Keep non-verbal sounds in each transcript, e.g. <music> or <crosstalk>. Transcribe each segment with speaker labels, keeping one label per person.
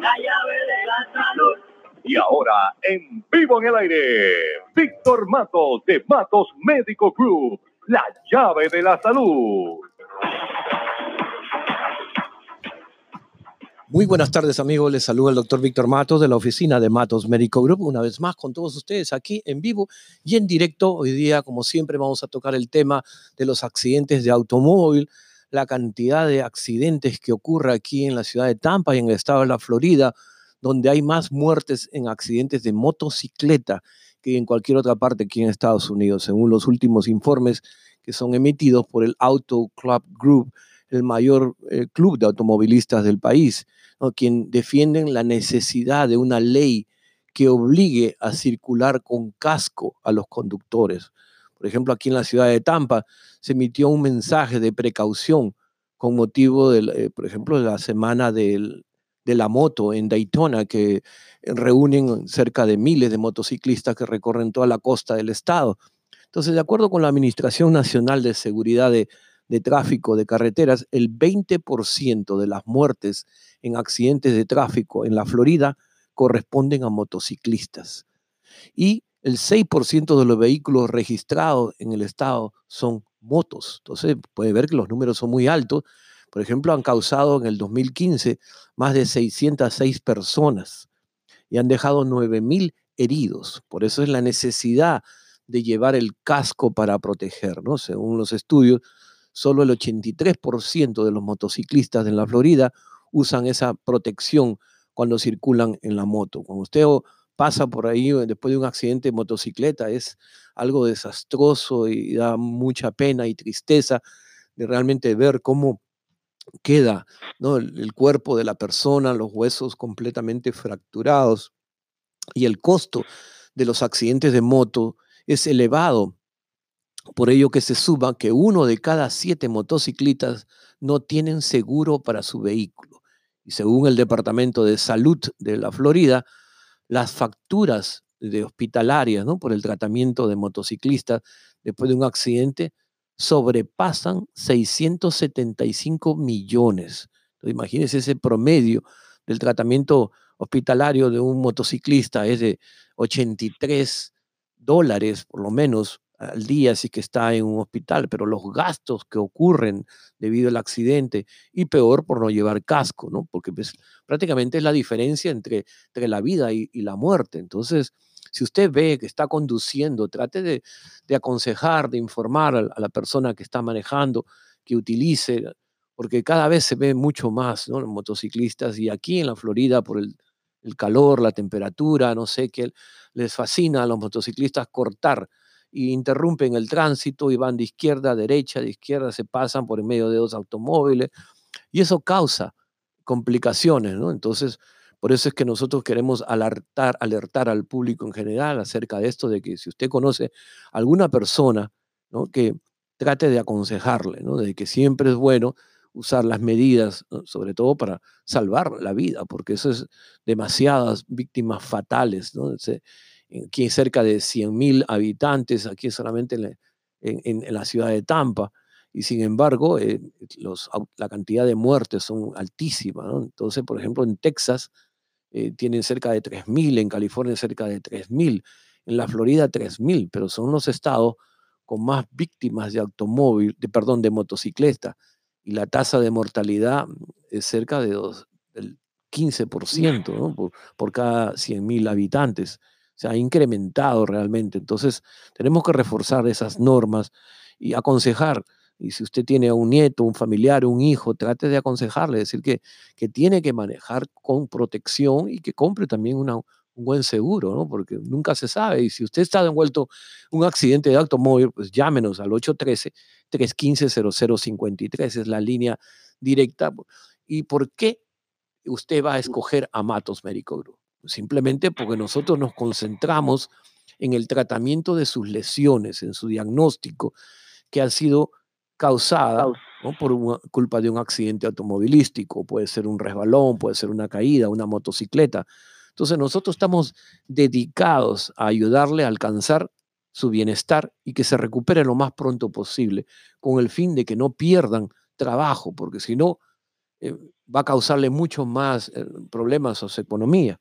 Speaker 1: La llave de la salud.
Speaker 2: Y ahora, en vivo en el aire, Víctor Matos de Matos Médico Group, la llave de la salud.
Speaker 3: Muy buenas tardes amigos, les saluda el doctor Víctor Matos de la oficina de Matos Medical Group, una vez más con todos ustedes aquí en vivo y en directo. Hoy día, como siempre, vamos a tocar el tema de los accidentes de automóvil, la cantidad de accidentes que ocurre aquí en la ciudad de Tampa y en el estado de la Florida, donde hay más muertes en accidentes de motocicleta que en cualquier otra parte aquí en Estados Unidos, según los últimos informes que son emitidos por el Auto Club Group el mayor eh, club de automovilistas del país, quien defienden la necesidad de una ley que obligue a circular con casco a los conductores. Por ejemplo, aquí en la ciudad de Tampa se emitió un mensaje de precaución con motivo, del, eh, por ejemplo, de la semana de la moto en Daytona, que reúnen cerca de miles de motociclistas que recorren toda la costa del estado. Entonces, de acuerdo con la Administración Nacional de Seguridad de, de tráfico de carreteras, el 20% de las muertes en accidentes de tráfico en la Florida corresponden a motociclistas. Y el 6% de los vehículos registrados en el estado son motos. Entonces, puede ver que los números son muy altos. Por ejemplo, han causado en el 2015 más de 606 personas y han dejado 9.000 heridos. Por eso es la necesidad de llevar el casco para proteger, ¿no? Según los estudios, solo el 83% de los motociclistas en la Florida usan esa protección cuando circulan en la moto. Cuando usted pasa por ahí eh, después de un accidente de motocicleta, es algo desastroso y da mucha pena y tristeza de realmente ver cómo queda ¿no? el, cuerpo de la persona, los huesos completamente fracturados. Y el costo de los accidentes de moto es elevado por ello que se suba que uno de cada siete motociclistas no tienen seguro para su vehículo. Y según el Departamento de Salud de la Florida, las facturas de hospitalarias ¿no? por el tratamiento de motociclistas después de un accidente sobrepasan 675 millones. Entonces, imagínense ese promedio del tratamiento hospitalario de un motociclista es de 83 dólares por lo menos al día si que está en un hospital, pero los gastos que ocurren debido al accidente y peor por no llevar casco, ¿no? Porque pues, prácticamente es la diferencia entre, entre la vida y, la muerte. Entonces, si usted ve que está conduciendo, trate de, aconsejar, de informar a, la persona que está manejando, que utilice, porque cada vez se ve mucho más, ¿no? Los motociclistas y aquí en la Florida por el, el calor, la temperatura, no sé, qué les fascina a los motociclistas cortar y interrumpen el tránsito y van de izquierda a derecha, de izquierda se pasan por en medio de dos automóviles y eso causa complicaciones. Entonces, por eso es que nosotros queremos alertar, alertar al público en general acerca de esto, de que si usted conoce alguna persona. Que trate de aconsejarle. De que siempre es bueno usar las medidas, sobre todo para salvar la vida, porque eso es demasiadas víctimas fatales. Aquí cerca de 100.000 habitantes, aquí solamente en, la ciudad de Tampa, y sin embargo eh, los, la cantidad de muertes son altísimas. Entonces, por ejemplo, en Texas eh, tienen cerca de 3.000, en California cerca de 3.000, en la Florida 3.000, pero son los estados con más víctimas de automóvil, de, perdón, de motocicleta, y la tasa de mortalidad es cerca de dos, del 15% ¿no? por, por cada 100.000 habitantes se ha incrementado realmente. Entonces, tenemos que reforzar esas normas y aconsejar. Y si usted tiene un nieto, un familiar, un hijo, trate de aconsejarle, decir que, que tiene que manejar con protección y que compre también una, un buen seguro, ¿no? Porque nunca se sabe. Y si usted está envuelto en un accidente de automóvil, pues llámenos al 813-315-0053, es la línea directa. ¿Y por qué usted va a escoger a Matos Médico Group? Simplemente porque nosotros nos concentramos en el tratamiento de sus lesiones, en su diagnóstico, que ha sido causada por culpa de un accidente automovilístico, puede ser un resbalón, puede ser una caída, una motocicleta. Entonces nosotros estamos dedicados a ayudarle a alcanzar su bienestar y que se recupere lo más pronto posible, con el fin de que no pierdan trabajo, porque si no, eh, va a causarle mucho más eh, problemas a su economía.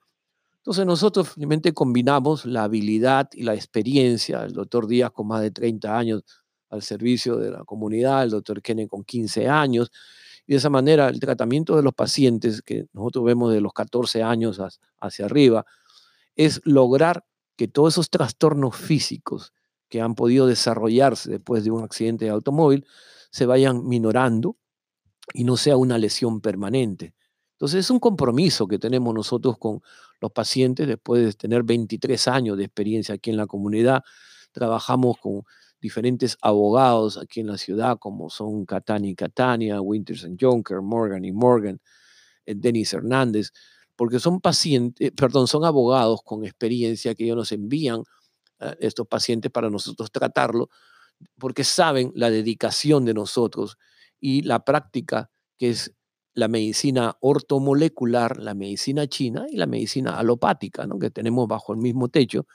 Speaker 3: Entonces nosotros finalmente combinamos la habilidad y la experiencia, el doctor Díaz con más de 30 años al servicio de la comunidad, el doctor Kenneth con 15 años, y de esa manera el tratamiento de los pacientes que nosotros vemos de los 14 años hacia arriba es lograr que todos esos trastornos físicos que han podido desarrollarse después de un accidente de automóvil se vayan minorando y no sea una lesión permanente. Entonces es un compromiso que tenemos nosotros con los pacientes después de tener 23 años de experiencia aquí en la comunidad. Trabajamos con diferentes abogados aquí en la ciudad, como son Catani y Catania, Winters and Jonker, Morgan y Morgan, eh, Denis Hernández, porque son pacientes, perdón, son abogados con experiencia que ellos nos envían a eh, estos pacientes para nosotros tratarlo, porque saben la dedicación de nosotros y la práctica que es la medicina ortomolecular, la medicina china y la medicina alopática, ¿no? que tenemos bajo el mismo techo.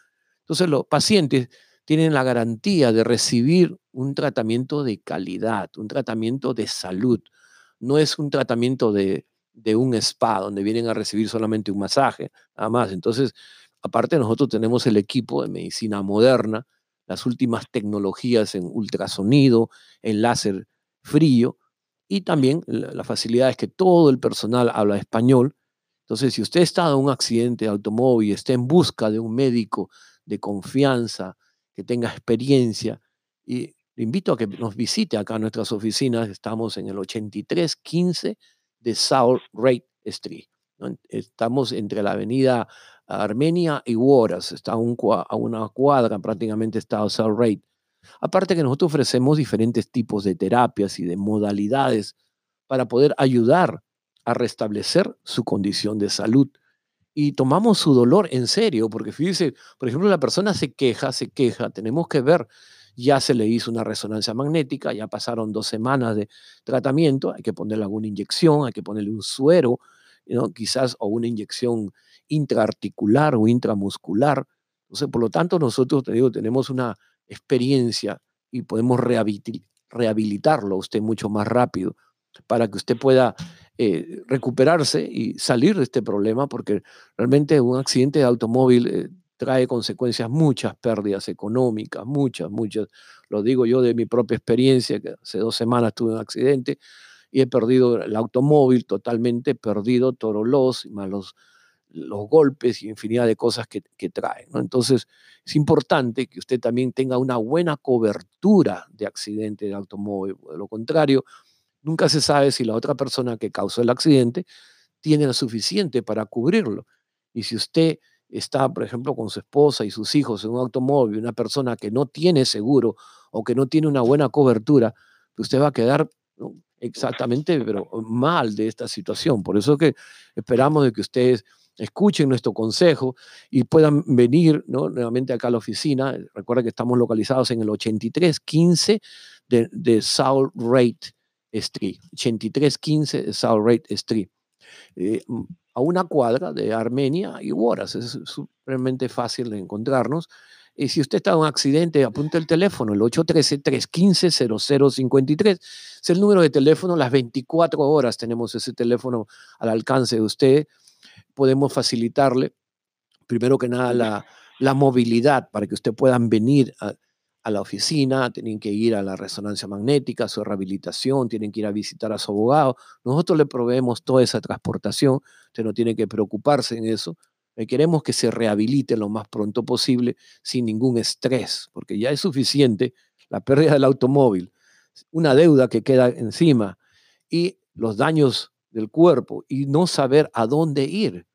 Speaker 3: Entonces los pacientes tienen la garantía de recibir un tratamiento de calidad, un tratamiento de salud. No es un tratamiento de, de un spa donde vienen a recibir solamente un masaje, nada más. Entonces, aparte nosotros tenemos el equipo de medicina moderna, las últimas tecnologías en ultrasonido, en láser frío, y también la, facilidad es que todo el personal habla español. Entonces, si usted está en un accidente de automóvil está en busca de un médico de confianza, que tenga experiencia, y le invito a que nos visite acá a nuestras oficinas. Estamos en el 8315 de South Rate Street. Estamos entre la avenida Armenia y Waras. Está a una cuadra prácticamente está South Rate. Aparte que nosotros ofrecemos diferentes tipos de terapias y de modalidades para poder ayudar a restablecer su condición de salud. Y tomamos su dolor en serio, porque fíjese, por ejemplo, la persona se queja, se queja, tenemos que ver, ya se le hizo una resonancia magnética, ya pasaron dos semanas de tratamiento, hay que ponerle alguna inyección, hay que ponerle un suero, quizás, o una inyección intraarticular o intramuscular. Entonces, por lo tanto, nosotros, tenemos una experiencia y podemos rehabilitarlo a usted mucho más rápido para que usted pueda eh, recuperarse y salir de este problema, porque realmente un accidente de automóvil eh, trae consecuencias, muchas pérdidas económicas, muchas, muchas. Lo digo yo de mi propia experiencia, que hace dos semanas tuve un accidente y he perdido el automóvil totalmente, perdido todos los, más los los golpes y infinidad de cosas que, que traen. Entonces, es importante que usted también tenga una buena cobertura de accidente de automóvil. De lo contrario, nunca se sabe si la otra persona que causó el accidente tiene lo suficiente para cubrirlo. Y si usted está, por ejemplo, con su esposa y sus hijos en un automóvil, una persona que no tiene seguro o que no tiene una buena cobertura, usted va a quedar exactamente pero mal de esta situación. Por eso que esperamos de que ustedes escuchen nuestro consejo y puedan venir ¿no? nuevamente acá a la oficina. Recuerda que estamos localizados en el 8315 de, de South Rate Street. 8315 de South Rate Street. Eh, a una cuadra de Armenia y Huaraz. Es supremamente fácil de encontrarnos. Y si usted está en un accidente, apunte el teléfono, el 813-315-0053. Es el número de teléfono, las 24 horas tenemos ese teléfono al alcance de usted podemos facilitarle, primero que nada, la, movilidad para que usted puedan venir a, la oficina, tienen que ir a la resonancia magnética, a su rehabilitación, tienen que ir a visitar a su abogado. Nosotros le proveemos toda esa transportación, usted no tiene que preocuparse en eso. Eh, queremos que se rehabilite lo más pronto posible sin ningún estrés, porque ya es suficiente la pérdida del automóvil, una deuda que queda encima y los daños del cuerpo y no saber a dónde ir,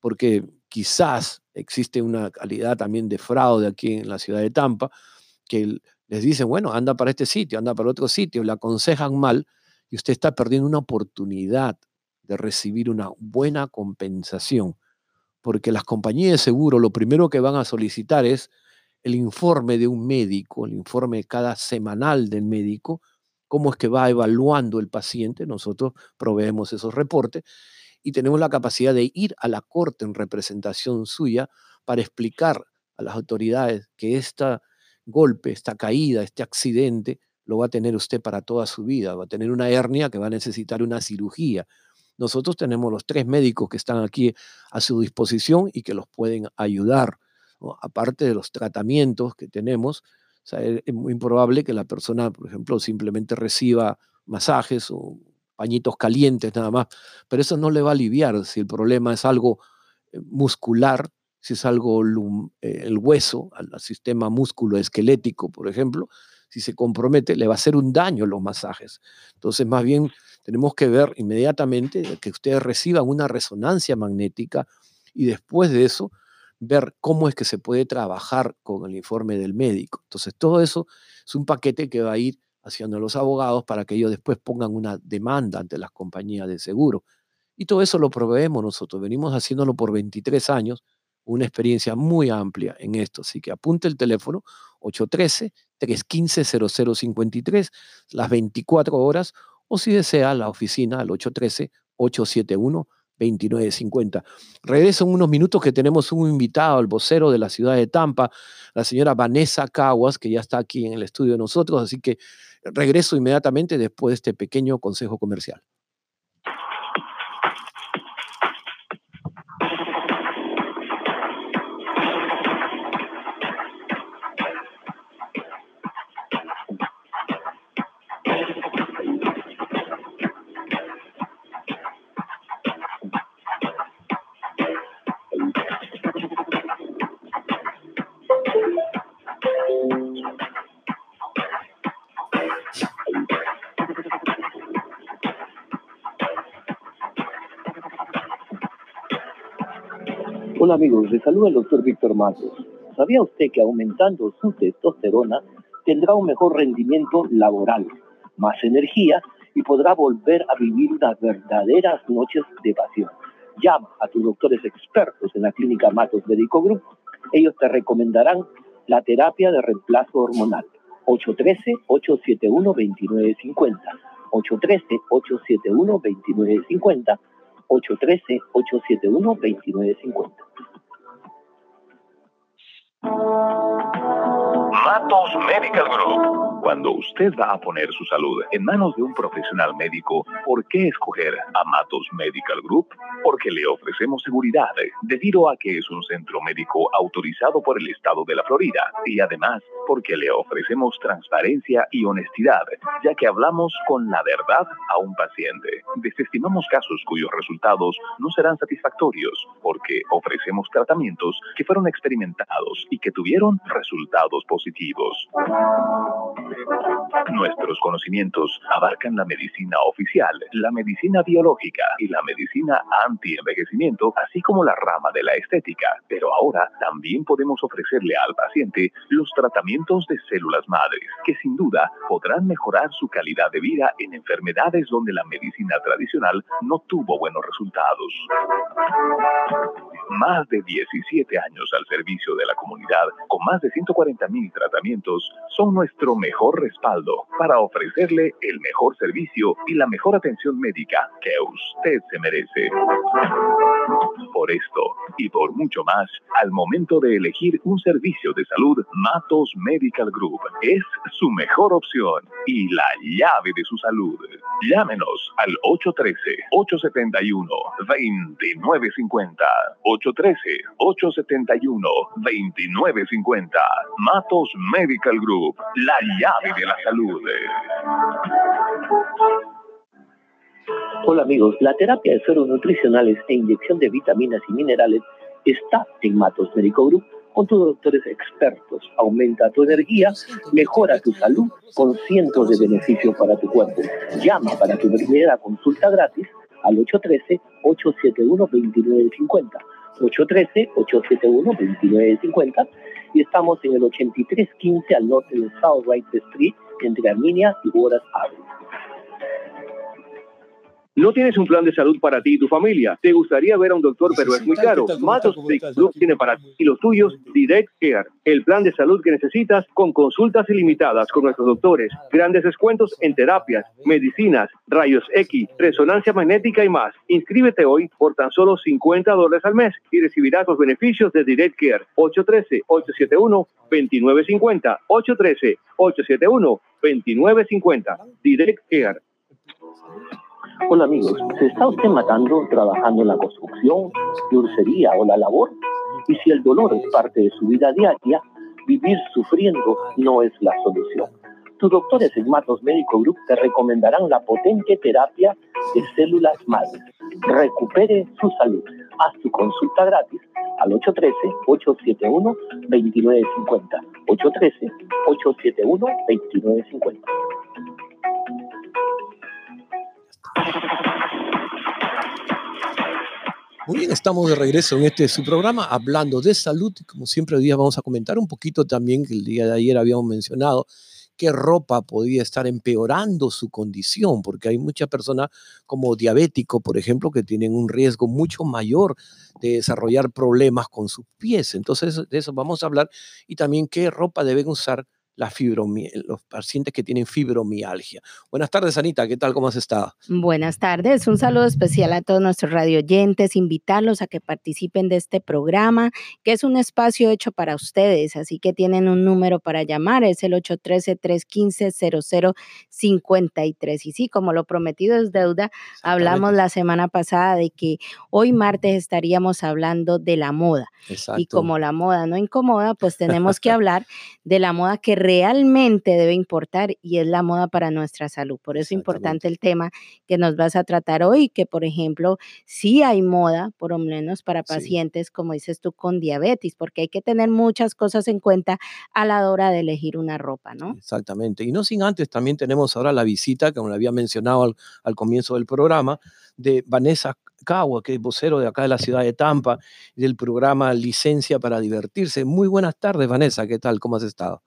Speaker 3: porque quizás existe una calidad también de fraude aquí en la ciudad de Tampa, que les dicen, bueno, anda para este sitio, anda para otro sitio, le aconsejan mal y usted está perdiendo una oportunidad de recibir una buena compensación, porque las compañías de seguro lo primero que van a solicitar es el informe de un médico, el informe cada semanal del médico, cómo es que va evaluando el paciente. Nosotros proveemos esos reportes y tenemos la capacidad de ir a la corte en representación suya para explicar a las autoridades que este golpe, esta caída, este accidente lo va a tener usted para toda su vida. Va a tener una hernia que va a necesitar una cirugía. nosotros tenemos los tres médicos que están aquí a su disposición y que los pueden ayudar. Aparte de los tratamientos que tenemos, es muy improbable que la persona, por ejemplo, simplemente reciba masajes o pañitos calientes nada más, pero eso no le va a aliviar si el problema es algo eh, muscular, si es algo eh, el hueso, al sistema músculo esquelético, por ejemplo, si se compromete, le va a hacer un daño los masajes. Entonces, más bien tenemos que ver inmediatamente que ustedes reciban una resonancia magnética y después de eso ver cómo es que se puede trabajar con el informe del médico. Entonces, todo eso es un paquete que va a ir haciendo los abogados para que ellos después pongan una demanda ante las compañías de seguro. Y todo eso lo proveemos nosotros. Venimos haciéndolo por 23 años, una experiencia muy amplia en esto. Así que apunte el teléfono 813-315-0053, las 24 horas, o si desea, la oficina al 813-871. 2950. Regreso en unos minutos que tenemos un invitado, el vocero de la ciudad de Tampa, la señora Vanessa Caguas, que ya está aquí en el estudio de nosotros, así que regreso inmediatamente después de este pequeño consejo comercial.
Speaker 4: Hola amigos, les saluda el doctor Víctor Matos. ¿Sabía usted que aumentando su testosterona tendrá un mejor rendimiento laboral, más energía y podrá volver a vivir unas verdaderas noches de pasión? Llama a tus doctores expertos en la clínica Matos Medico Group. Ellos te recomendarán la terapia de reemplazo hormonal. 813-871-2950. 813-871-2950 813-871-2950.
Speaker 2: Matos Medical Group. Cuando usted va a poner su salud en manos de un profesional médico, ¿por qué escoger a Matos Medical Group? Porque le ofrecemos seguridad, debido a que es un centro médico autorizado por el estado de la Florida, y además porque le ofrecemos transparencia y honestidad, ya que hablamos con la verdad a un paciente. Desestimamos casos cuyos resultados no serán satisfactorios, porque ofrecemos tratamientos que fueron experimentados y que tuvieron resultados positivos. Nuestros conocimientos abarcan la medicina oficial, la medicina biológica y la medicina anti-envejecimiento, así como la rama de la estética. Pero ahora también podemos ofrecerle al paciente los tratamientos de células madres, que sin duda podrán mejorar su calidad de vida en enfermedades donde la medicina tradicional no tuvo buenos resultados. Más de 17 años al servicio de la comunidad, con más de 140 mil tratamientos, son nuestro mejor respaldo para ofrecerle el mejor servicio y la mejor atención médica que usted se merece. Por esto y por mucho más, al momento de elegir un servicio de salud, Matos Medical Group es su mejor opción y la llave de su salud. Llámenos al 813-871-2950. 813-871-2950. Matos Medical Group, la llave de la salud.
Speaker 4: Hola amigos, la terapia de sueros nutricionales e inyección de vitaminas y minerales está en Matos Medical Group con tus doctores expertos. Aumenta tu energía, mejora tu salud con cientos de beneficios para tu cuerpo. Llama para tu primera consulta gratis al 813-871-2950. 813-871-2950 y estamos en el 8315 al norte de South Wright Street entre Arminia y Wallace Avenue.
Speaker 5: No tienes un plan de salud para ti y tu familia. Te gustaría ver a un doctor, pero es muy caro. Matos Group tiene para ti y los tuyos Direct Care, el plan de salud que necesitas con consultas ilimitadas con nuestros doctores, grandes descuentos en terapias, medicinas, rayos X, resonancia magnética y más. Inscríbete hoy por tan solo 50 dólares al mes y recibirás los beneficios de Direct Care. 813-871-2950. 813-871-2950. Direct Care.
Speaker 4: Hola amigos, ¿se está usted matando trabajando en la construcción, dulcería o la labor? Y si el dolor es parte de su vida diaria, vivir sufriendo no es la solución. Tus doctores en Matos Médico Group te recomendarán la potente terapia de células madres. Recupere su salud. Haz tu consulta gratis al 813-871-2950. 813-871-2950.
Speaker 3: Muy bien, estamos de regreso en este su programa hablando de salud. Como siempre, hoy día vamos a comentar un poquito también que el día de ayer habíamos mencionado qué ropa podía estar empeorando su condición, porque hay muchas personas como diabéticos, por ejemplo, que tienen un riesgo mucho mayor de desarrollar problemas con sus pies. Entonces, de eso vamos a hablar y también qué ropa deben usar la los pacientes que tienen fibromialgia. Buenas tardes, Anita, ¿qué tal? ¿Cómo has estado?
Speaker 6: Buenas tardes, un saludo especial a todos nuestros radio oyentes, invitarlos a que participen de este programa, que es un espacio hecho para ustedes, así que tienen un número para llamar, es el 813-315-0053. Y sí, como lo prometido es deuda, hablamos la semana pasada de que hoy martes estaríamos hablando de la moda. Exacto. Y como la moda no incomoda, pues tenemos que hablar de la moda que realmente debe importar y es la moda para nuestra salud. Por eso es importante el tema que nos vas a tratar hoy, que por ejemplo, sí hay moda, por lo menos para pacientes, como dices tú, con diabetes, porque hay que tener muchas cosas en cuenta a la hora de elegir una ropa, ¿no?
Speaker 3: Exactamente. Y no sin antes, también tenemos ahora la visita, como le había mencionado al, al comienzo del programa, de Vanessa Cagua, que es vocero de acá de la ciudad de Tampa, del programa Licencia para Divertirse. Muy buenas tardes, Vanessa, ¿qué tal? ¿Cómo has estado?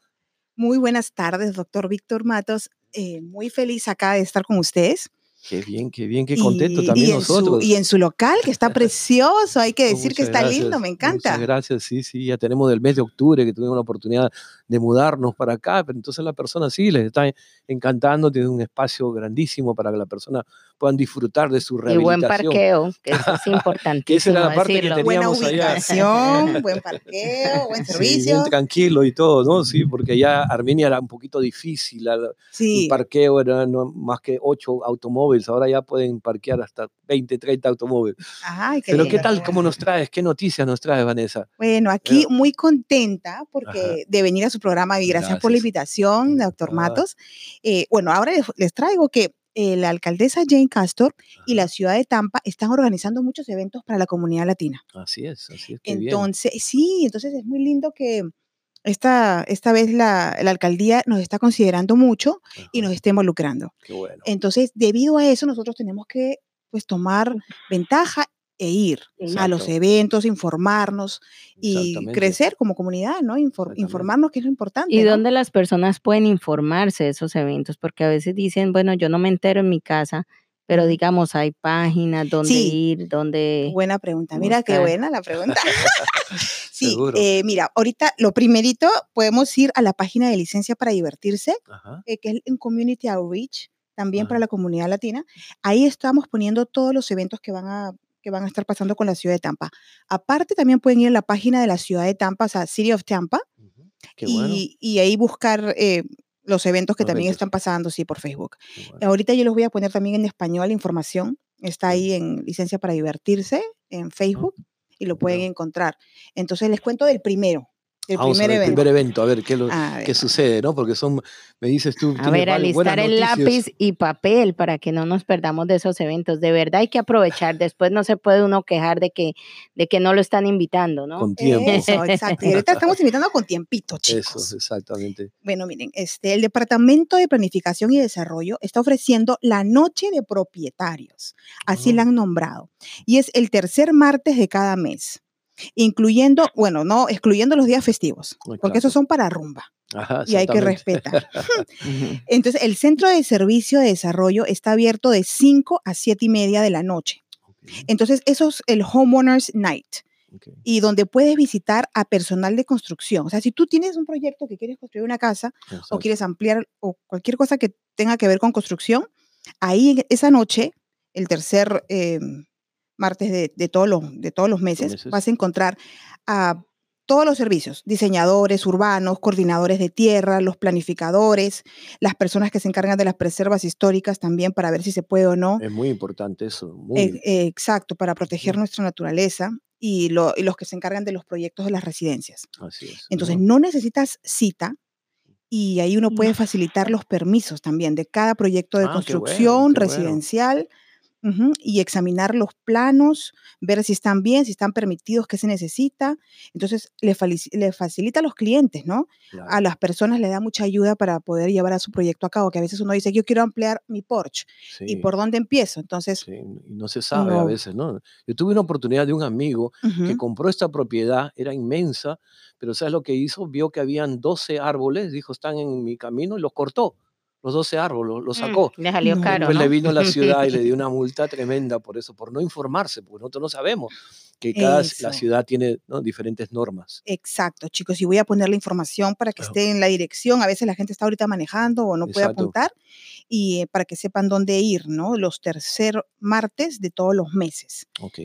Speaker 7: Muy buenas tardes, doctor Víctor Matos. Eh, muy feliz acá de estar con ustedes.
Speaker 3: Qué bien, qué bien, qué contento también nosotros.
Speaker 7: y en su local, que está <laughs> precioso, hay que oh, decir que está lindo, me encanta.
Speaker 3: Muchas gracias, sí, sí, ya tenemos del mes de octubre que tuvimos la oportunidad de mudarnos para acá, pero entonces la persona sí les está encantando, tiene un espacio grandísimo para que la persona puedan disfrutar de su rehabilitación.
Speaker 6: Y buen parqueo, que eso es importante. <laughs>
Speaker 3: esa era la parte que teníamos
Speaker 7: Buena ubicación, <laughs> buen parqueo, buen servicio. Sí, bien
Speaker 3: tranquilo y todo, ¿no? Sí, porque ya Armenia era un poquito difícil, el parqueo era no, más que ocho automóviles, ahora ya pueden parquear hasta 20, 30 automóviles. Ay, qué Pero ¿qué tal? ¿Cómo nos traes? ¿Qué noticias nos traes, Vanessa?
Speaker 7: Bueno, aquí muy contenta porque de venir a su programa y gracias, por la invitación, doctor Matos. Eh, bueno, ahora les, traigo que eh, la alcaldesa Jane Castor y la ciudad de Tampa están organizando muchos eventos para la comunidad latina.
Speaker 3: Así es, así es.
Speaker 7: entonces, sí, entonces es muy lindo que esta, esta vez la, alcaldía nos está considerando mucho y nos está involucrando. Qué bueno. Entonces, debido a eso, nosotros tenemos que pues tomar ventaja e ir a los eventos, informarnos y crecer como comunidad, ¿no? informarnos que es lo importante.
Speaker 6: ¿Y dónde las personas pueden informarse de esos eventos? Porque a veces dicen, bueno, yo no me entero en mi casa, pero digamos, hay páginas donde ir, donde...
Speaker 7: Buena pregunta, mira qué buena la pregunta. <laughs> sí, eh, mira, ahorita lo primerito, podemos ir a la página de licencia para divertirse, eh, que es en Community Outreach también para la comunidad latina. Ahí estamos poniendo todos los eventos que van a que van a estar pasando con la ciudad de Tampa. Aparte, también pueden ir a la página de la ciudad de Tampa, o sea, City of Tampa, y, ahí buscar eh, los eventos que también están pasando, sí, por Facebook. Ahorita yo los voy a poner también en español, información. Está ahí en licencia para divertirse en Facebook y lo pueden encontrar. Entonces les cuento del primero.
Speaker 3: El primer, evento. primer evento, a ver qué, qué sucede, ¿no? Porque son, me dices tú.
Speaker 6: A ver, alistar el lápiz y papel para que no nos perdamos de esos eventos. De verdad hay que aprovechar. <laughs> Después no se puede uno quejar de que, de que no lo están invitando, ¿no?
Speaker 3: Con tiempo. <laughs>
Speaker 7: Eso, exacto. Y ahorita estamos invitando con tiempito, chicos.
Speaker 3: Eso, exactamente.
Speaker 7: Bueno, miren, este, el Departamento de Planificación y Desarrollo está ofreciendo la Noche de Propietarios. Así la han nombrado. Y es el tercer martes de cada mes incluyendo, bueno, no, excluyendo los días festivos, porque esos son para rumba. y hay que respetar. <laughs> <laughs> Entonces, el Centro de Servicio de Desarrollo está abierto de 5 a 7 y media de la noche. Entonces, eso es el Homeowners Night. Y donde puedes visitar a personal de construcción. O sea, si tú tienes un proyecto que quieres construir una casa o quieres ampliar o cualquier cosa que tenga que ver con construcción, ahí esa noche, el tercer em, martes de, todos, los, de todos los meses, vas a encontrar a todos los servicios, diseñadores urbanos, coordinadores de tierra, los planificadores, las personas que se encargan de las preservas históricas también para ver si se puede o no.
Speaker 3: Es muy importante eso.
Speaker 7: Eh, eh, exacto, para proteger nuestra naturaleza y, los que se encargan de los proyectos de las residencias.
Speaker 3: Así es.
Speaker 7: Entonces, no necesitas cita y ahí uno puede facilitar los permisos también de cada proyecto de ah, construcción residencial y examinar los planos, ver si están bien, si están permitidos, qué se necesita. Entonces, le, facilita a los clientes, ¿no? A las personas le da mucha ayuda para poder llevar a su proyecto a cabo, que a veces uno dice, yo quiero ampliar mi porch, ¿y por dónde empiezo? Entonces...
Speaker 3: Sí, no se sabe a veces, ¿no? Yo tuve una oportunidad de un amigo que compró esta propiedad, era inmensa, pero ¿sabes lo que hizo? Vio que habían 12 árboles, dijo, están en mi camino y los cortó los 12 árboles, lo mm, sacó.
Speaker 6: le salió caro.
Speaker 3: Después le vino a la <laughs> ciudad y le dio una multa tremenda por eso, por no informarse, porque nosotros no sabemos que cada la ciudad tiene diferentes normas.
Speaker 7: Exacto, chicos, y voy a poner la información para que esté en la dirección. A veces la gente está ahorita manejando o no puede apuntar y eh, para que sepan dónde ir, ¿no? Los tercer martes de todos los meses.
Speaker 3: Ok.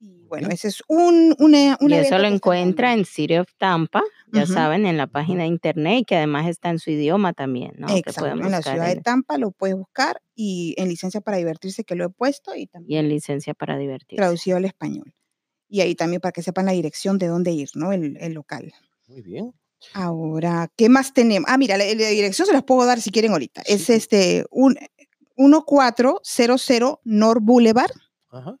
Speaker 7: Y bueno, ese es un, un,
Speaker 6: y eso lo encuentra en City of Tampa, ya saben, en la página de internet, que además está en su idioma también, ¿no?
Speaker 7: Exacto, en la ciudad de Tampa lo puedes buscar y en licencia para divertirse que lo he puesto y también.
Speaker 6: Y en licencia para divertirse.
Speaker 7: Traducido al español. Y ahí también para que sepan la dirección de dónde ir, ¿no? El, el local.
Speaker 3: Muy bien.
Speaker 7: Ahora, ¿qué más tenemos? Ah, mira, la, dirección se las puedo dar si quieren ahorita. Es este, un, 1400 North Boulevard. Ajá.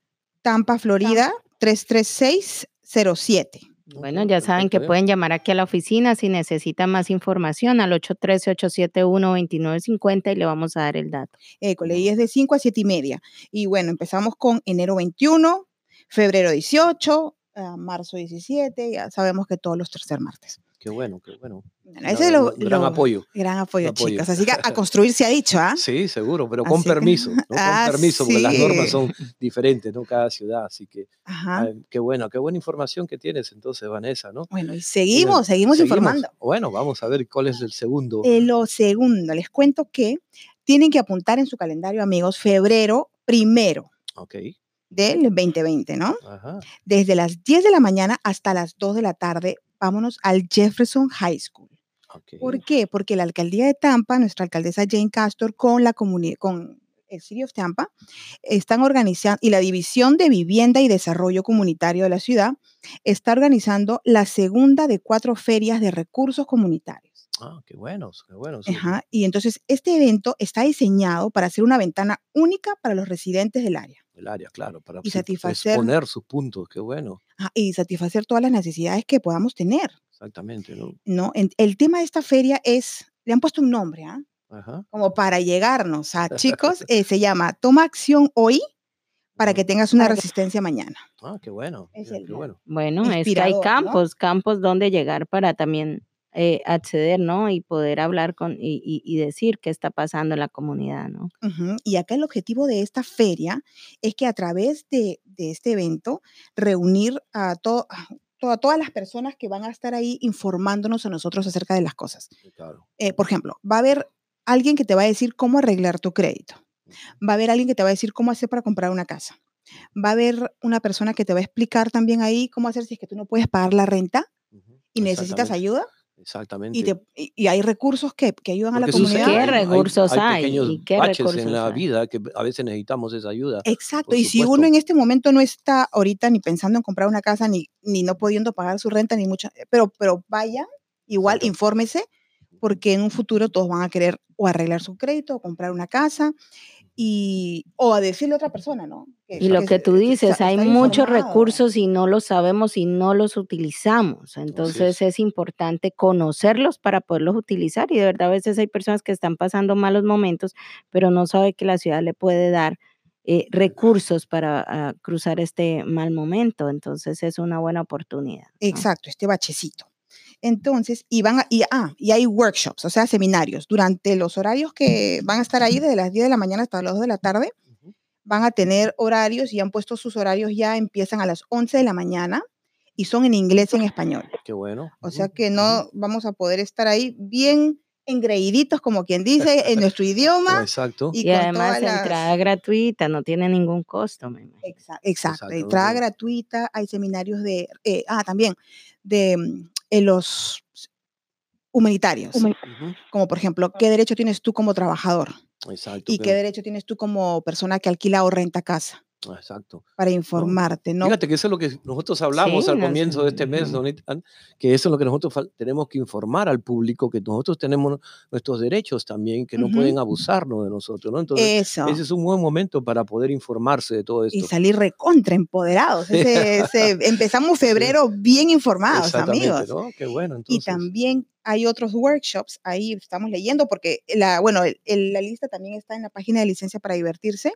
Speaker 7: Tampa, Florida, 33607.
Speaker 6: Bueno, ya saben que pueden llamar aquí a la oficina si necesitan más información al 813-871-2950 y le vamos a dar el dato.
Speaker 7: École, es de 5 a 7 y media. Y bueno, empezamos con enero 21, febrero 18, ah, marzo 17, ya sabemos que todos los tercer martes.
Speaker 3: Qué bueno, qué bueno.
Speaker 7: ese es lo,
Speaker 3: gran apoyo.
Speaker 7: Gran apoyo, chicas. Así que a <laughs> construir se ha dicho, ¿ah?
Speaker 3: Sí, seguro, pero con permiso. <laughs> ¿no? con ah, permiso, porque las normas son diferentes, ¿no? Cada ciudad. Así que, qué bueno, qué buena información que tienes entonces, Vanessa, ¿no?
Speaker 7: Bueno, y seguimos, seguimos, informando.
Speaker 3: Bueno, vamos a ver cuál es el segundo.
Speaker 7: Eh, lo segundo, les cuento que tienen que apuntar en su calendario, amigos, febrero primero.
Speaker 3: Ok
Speaker 7: del 2020, ¿no? Ajá. Desde las 10 de la mañana hasta las 2 de la tarde vámonos al Jefferson High School. ¿Por qué? Porque la alcaldía de Tampa, nuestra alcaldesa Jane Castor, con la comunidad, con el City of Tampa, están organizando, y la División de Vivienda y Desarrollo Comunitario de la ciudad, está organizando la segunda de cuatro ferias de recursos comunitarios.
Speaker 3: Ah, qué buenos, qué buenos.
Speaker 7: Ajá, y entonces este evento está diseñado para ser una ventana única para los residentes del área
Speaker 3: el área, claro, para y satisfacer, exponer sus puntos, qué bueno.
Speaker 7: y satisfacer todas las necesidades que podamos tener.
Speaker 3: Exactamente, ¿no?
Speaker 7: No, el tema de esta feria es, le han puesto un nombre, ¿ah? Como para llegarnos a chicos, eh, se <laughs> llama Toma acción hoy para que tengas una resistencia mañana.
Speaker 3: Ah, qué bueno. qué bueno.
Speaker 6: Bueno, es que hay campos, campos donde llegar para también eh, acceder, ¿no? Y poder hablar con y, decir qué está pasando en la comunidad, ¿no?
Speaker 7: Y acá el objetivo de esta feria es que a través de, este evento reunir a, todo, todas las personas que van a estar ahí informándonos a nosotros acerca de las cosas. Eh, por ejemplo, va a haber alguien que te va a decir cómo arreglar tu crédito. Va a haber alguien que te va a decir cómo hacer para comprar una casa. Va a haber una persona que te va a explicar también ahí cómo hacer si es que tú no puedes pagar la renta y necesitas ayuda.
Speaker 3: Exactamente.
Speaker 7: Y, hay recursos que, ayudan a la comunidad.
Speaker 6: ¿Qué recursos hay?
Speaker 3: ¿Y qué recursos en la vida que a veces necesitamos esa ayuda.
Speaker 7: Exacto. Y si uno en este momento no está ahorita ni pensando en comprar una casa, ni, ni no pudiendo pagar su renta, ni mucha, pero, pero vaya, igual infórmese, porque en un futuro todos van a querer o arreglar su crédito o comprar una casa y, o a decirle a otra persona, ¿no?
Speaker 6: y lo que, tú dices, hay muchos recursos y no los sabemos y no los utilizamos. Entonces es. importante conocerlos para poderlos utilizar y de verdad a veces hay personas que están pasando malos momentos, pero no sabe que la ciudad le puede dar eh, recursos para ah, cruzar este mal momento. Entonces es una buena oportunidad.
Speaker 7: Exacto, este bachecito. Entonces, y van y, ah, y hay workshops, o sea, seminarios. Durante los horarios que van a estar ahí, desde las 10 de la mañana hasta las 2 de la tarde, van a tener horarios y han puesto sus horarios ya, empiezan a las 11 de la mañana y son en inglés y en español.
Speaker 3: Qué bueno.
Speaker 7: O sea que no vamos a poder estar ahí bien engreíditos, como quien dice, en nuestro idioma.
Speaker 3: Exacto.
Speaker 6: Y, además entrada gratuita, no tiene ningún costo.
Speaker 7: Exacto, entrada gratuita, hay seminarios de, eh, ah, también, de mm, los humanitarios, como por ejemplo, ¿qué derecho tienes tú como trabajador? Exacto. ¿Y qué derecho tienes tú como persona que alquila o renta casa?
Speaker 3: Exacto.
Speaker 7: Para informarte, ¿no?
Speaker 3: Fíjate que eso es lo que nosotros hablamos al comienzo de este mes, que eso es lo que nosotros tenemos que informar al público, que nosotros tenemos nuestros derechos también, que no pueden abusarnos de nosotros, ¿no? Entonces, eso. ese es un buen momento para poder informarse de todo esto.
Speaker 7: Y salir recontra empoderados. <laughs> empezamos febrero bien informados, amigos.
Speaker 3: ¿no? Qué bueno.
Speaker 7: Y también hay otros workshops, ahí estamos leyendo, porque la, bueno, la lista también está en la página de licencia para divertirse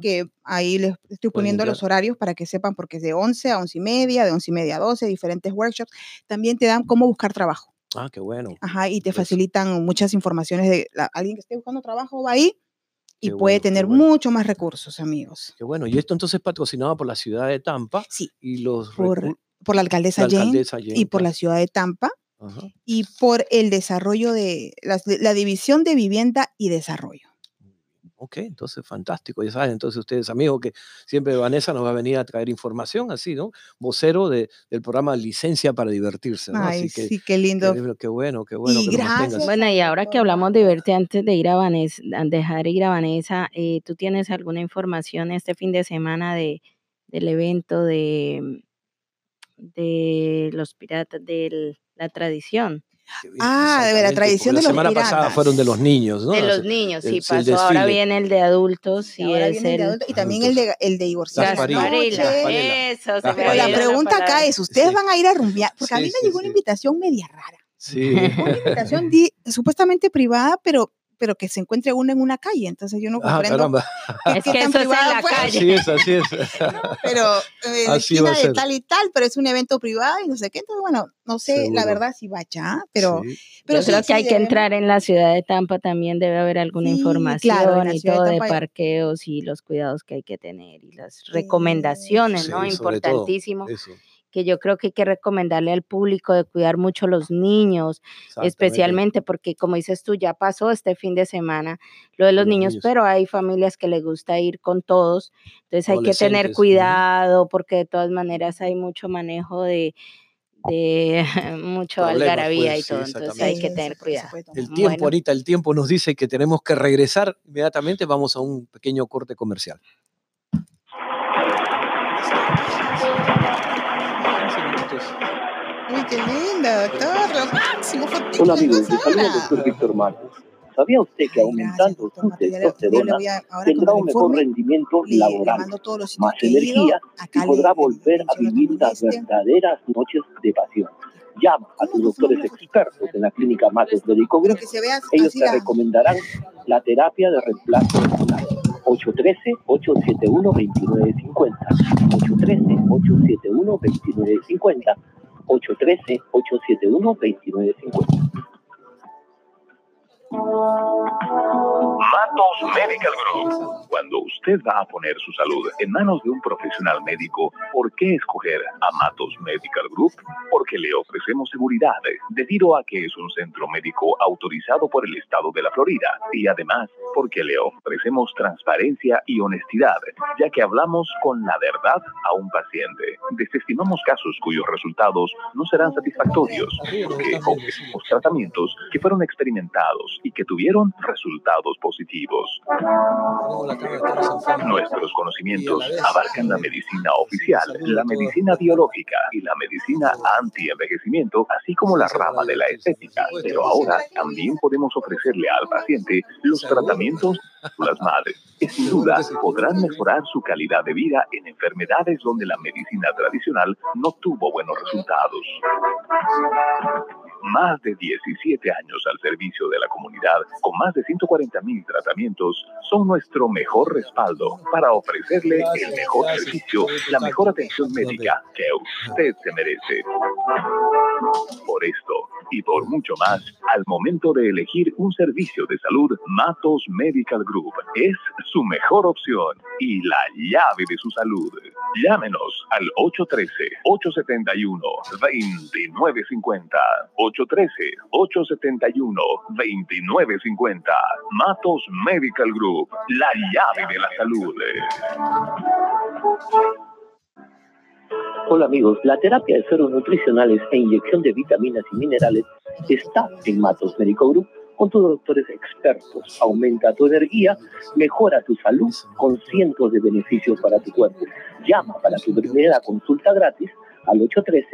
Speaker 7: que ahí les estoy poniendo los horarios para que sepan, porque es de 11 a 11 y media, de 11 y media a 12, diferentes workshops. También te dan cómo buscar trabajo.
Speaker 3: Ah, qué bueno.
Speaker 7: Ajá, y te facilitan muchas informaciones de alguien que esté buscando trabajo, va ahí y puede tener mucho más recursos, amigos.
Speaker 3: Qué bueno. Y esto entonces es patrocinado por la ciudad de Tampa.
Speaker 7: Sí.
Speaker 3: Y los
Speaker 7: por, por la alcaldesa, Jane, y por la ciudad de Tampa. Y por el desarrollo de la división de vivienda y desarrollo.
Speaker 3: Ok, entonces fantástico, ya saben, entonces ustedes amigos que siempre Vanessa nos va a venir a traer información así, ¿no? Vocero de, del programa Licencia para Divertirse. ¿no?
Speaker 7: Ay, sí, qué lindo.
Speaker 3: Qué, bueno, qué bueno.
Speaker 7: que gracias.
Speaker 6: Bueno, y ahora que hablamos de divertir, antes de ir a Vanessa, dejar ir a Vanessa, eh, ¿tú tienes alguna información este fin de semana de, del evento de, de los piratas de la tradición?
Speaker 7: Ah, de la tradición de
Speaker 3: los
Speaker 7: La semana
Speaker 3: pasada fueron de los niños, ¿no?
Speaker 6: De los niños, sí, pasó. Ahora viene el de adultos y es el...
Speaker 7: y también el de, el de divorciados.
Speaker 6: Eso,
Speaker 7: La pregunta acá es, ¿ustedes van a ir a rumbear? Porque a mí me llegó una invitación media rara.
Speaker 3: Sí.
Speaker 7: Una invitación supuestamente privada, pero pero que se encuentre uno en una calle. Entonces yo no ah, comprendo.
Speaker 6: es que eso es en la calle.
Speaker 3: Así es, así es. <laughs>
Speaker 7: pero eh, así esquina de tal y tal, pero es un evento privado y no sé qué. Entonces, bueno, no sé la verdad si va allá, pero...
Speaker 6: pero yo creo que hay que entrar en la ciudad de Tampa también, debe haber alguna información y todo de, parqueos y los cuidados que hay que tener y las recomendaciones, ¿no? Importantísimo. Eso que yo creo que hay que recomendarle al público de cuidar mucho a los niños, especialmente porque como dices tú, ya pasó este fin de semana lo de los, niños, pero hay familias que les gusta ir con todos, entonces hay que tener cuidado porque de todas maneras hay mucho manejo de de <laughs> mucho algarabía y pues, todo, entonces hay que tener cuidado.
Speaker 3: El tiempo ahorita, el tiempo nos dice que tenemos que regresar inmediatamente, vamos a un pequeño corte comercial.
Speaker 7: Qué linda, doctor. máximo
Speaker 4: Hola amigos, les saluda doctor Víctor Marcos. ¿Sabía usted que aumentando su testosterona tendrá un mejor rendimiento laboral, más energía y podrá volver a vivir las verdaderas noches de pasión? Llama a tus doctores expertos en la clínica Matos Group. Ellos te recomendarán la terapia de reemplazo 813-871-2950. 813-871-2950 813-871-2950.
Speaker 2: Matos Medical Group. Cuando usted va a poner su salud en manos de un profesional médico, ¿por qué escoger a Matos Medical Group? Porque le ofrecemos seguridad, debido a que es un centro médico autorizado por el estado de la Florida y además porque le ofrecemos transparencia y honestidad, ya que hablamos con la verdad a un paciente. Desestimamos casos cuyos resultados no serán satisfactorios, porque ofrecemos tratamientos que fueron experimentados y que tuvieron resultados positivos. Nuestros conocimientos abarcan la medicina oficial, la medicina biológica y la medicina anti-envejecimiento, así como la rama de la estética. Pero ahora también podemos ofrecerle al paciente los tratamientos las madres, que sin duda podrán mejorar su calidad de vida en enfermedades donde la medicina tradicional no tuvo buenos resultados. Más de 17 años al servicio de la comunidad, con más de 140 mil tratamientos, son nuestro mejor respaldo para ofrecerle el mejor servicio, la mejor atención médica que usted se merece. Por esto y por mucho más, al momento de elegir un servicio de salud, Matos Medical Group es su mejor opción y la llave de su salud. Llámenos al 813-871-2950. 813-871-2950. Matos Medical Group, la llave de la salud.
Speaker 4: Hola amigos, la terapia de sueros nutricionales e inyección de vitaminas y minerales está en Matos Medical Group con tus doctores expertos. Aumenta tu energía, mejora tu salud con cientos de beneficios para tu cuerpo. Llama para tu primera consulta gratis al 813